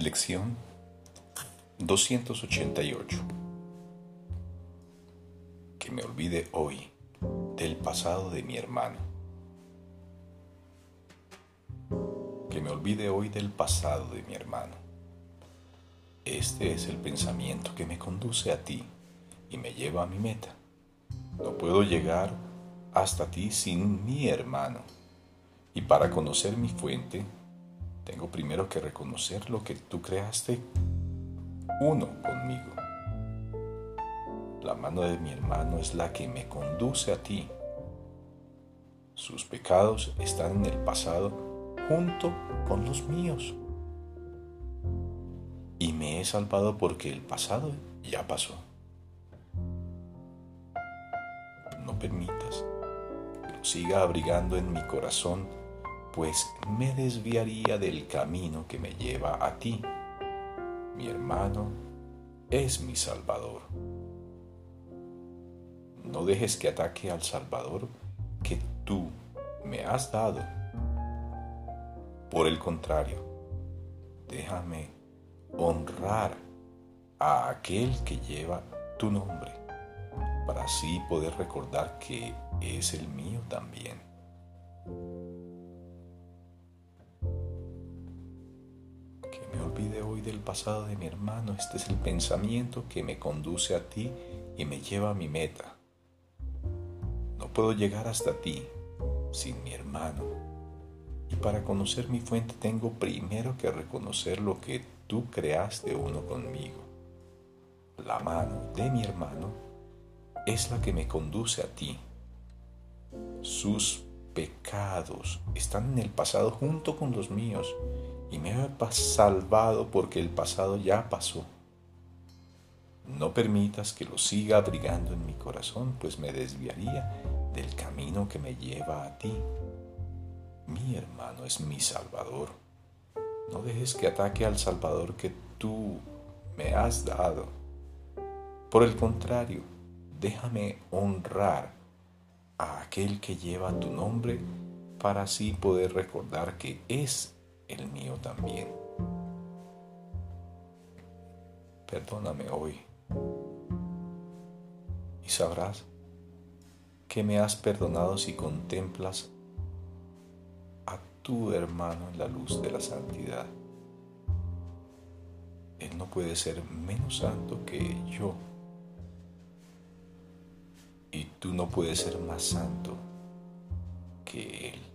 Lección 288. Que me olvide hoy del pasado de mi hermano. Que me olvide hoy del pasado de mi hermano. Este es el pensamiento que me conduce a ti y me lleva a mi meta. No puedo llegar hasta ti sin mi hermano. Y para conocer mi fuente, tengo primero que reconocer lo que tú creaste uno conmigo. La mano de mi hermano es la que me conduce a ti. Sus pecados están en el pasado junto con los míos. Y me he salvado porque el pasado ya pasó. No permitas que lo siga abrigando en mi corazón pues me desviaría del camino que me lleva a ti. Mi hermano es mi Salvador. No dejes que ataque al Salvador que tú me has dado. Por el contrario, déjame honrar a aquel que lleva tu nombre, para así poder recordar que es el mío también. Del pasado de mi hermano. Este es el pensamiento que me conduce a ti y me lleva a mi meta. No puedo llegar hasta ti sin mi hermano. Y para conocer mi fuente tengo primero que reconocer lo que tú creaste uno conmigo. La mano de mi hermano es la que me conduce a ti. Sus pecados están en el pasado junto con los míos y me ha salvado porque el pasado ya pasó. No permitas que lo siga abrigando en mi corazón, pues me desviaría del camino que me lleva a ti. Mi hermano es mi Salvador. No dejes que ataque al Salvador que tú me has dado. Por el contrario, déjame honrar a aquel que lleva tu nombre para así poder recordar que es el mío también. Perdóname hoy y sabrás que me has perdonado si contemplas a tu hermano en la luz de la santidad. Él no puede ser menos santo que yo. Y tú no puedes ser más santo que Él.